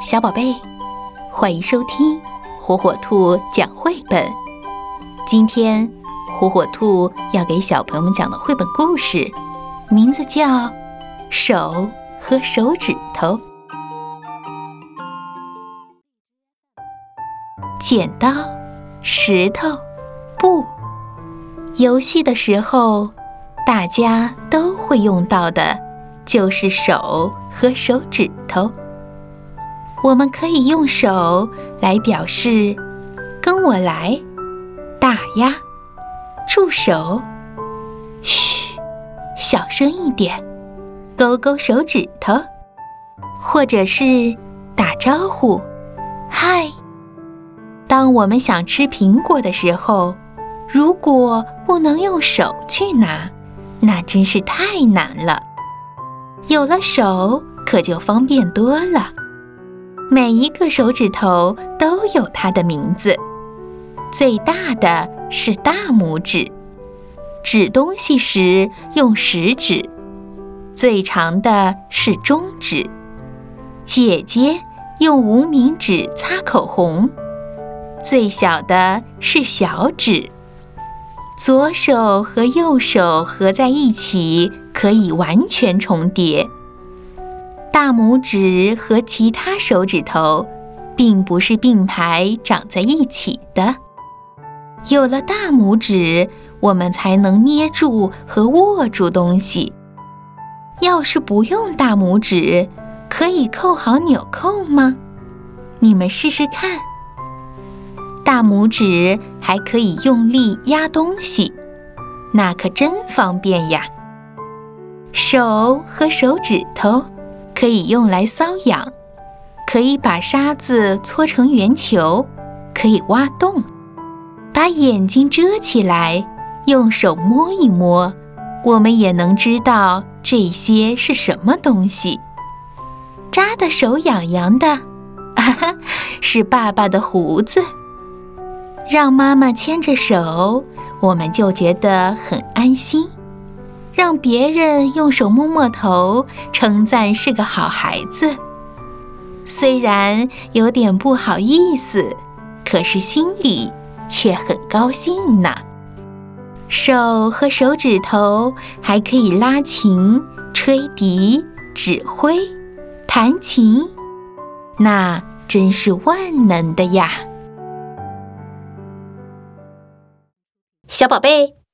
小宝贝，欢迎收听火火兔讲绘本。今天，火火兔要给小朋友们讲的绘本故事，名字叫《手和手指头》。剪刀、石头、布，游戏的时候，大家都会用到的。就是手和手指头，我们可以用手来表示“跟我来”、“打呀”、“住手”、“嘘”、“小声一点”、“勾勾手指头”，或者是打招呼“嗨”。当我们想吃苹果的时候，如果不能用手去拿，那真是太难了。有了手，可就方便多了。每一个手指头都有它的名字。最大的是大拇指，指东西时用食指；最长的是中指。姐姐用无名指擦口红。最小的是小指。左手和右手合在一起。可以完全重叠。大拇指和其他手指头并不是并排长在一起的。有了大拇指，我们才能捏住和握住东西。要是不用大拇指，可以扣好纽扣吗？你们试试看。大拇指还可以用力压东西，那可真方便呀。手和手指头可以用来搔痒，可以把沙子搓成圆球，可以挖洞，把眼睛遮起来，用手摸一摸，我们也能知道这些是什么东西。扎的手痒痒的，哈哈，是爸爸的胡子。让妈妈牵着手，我们就觉得很安心。让别人用手摸摸头，称赞是个好孩子，虽然有点不好意思，可是心里却很高兴呢。手和手指头还可以拉琴、吹笛、指挥、弹琴，那真是万能的呀！小宝贝。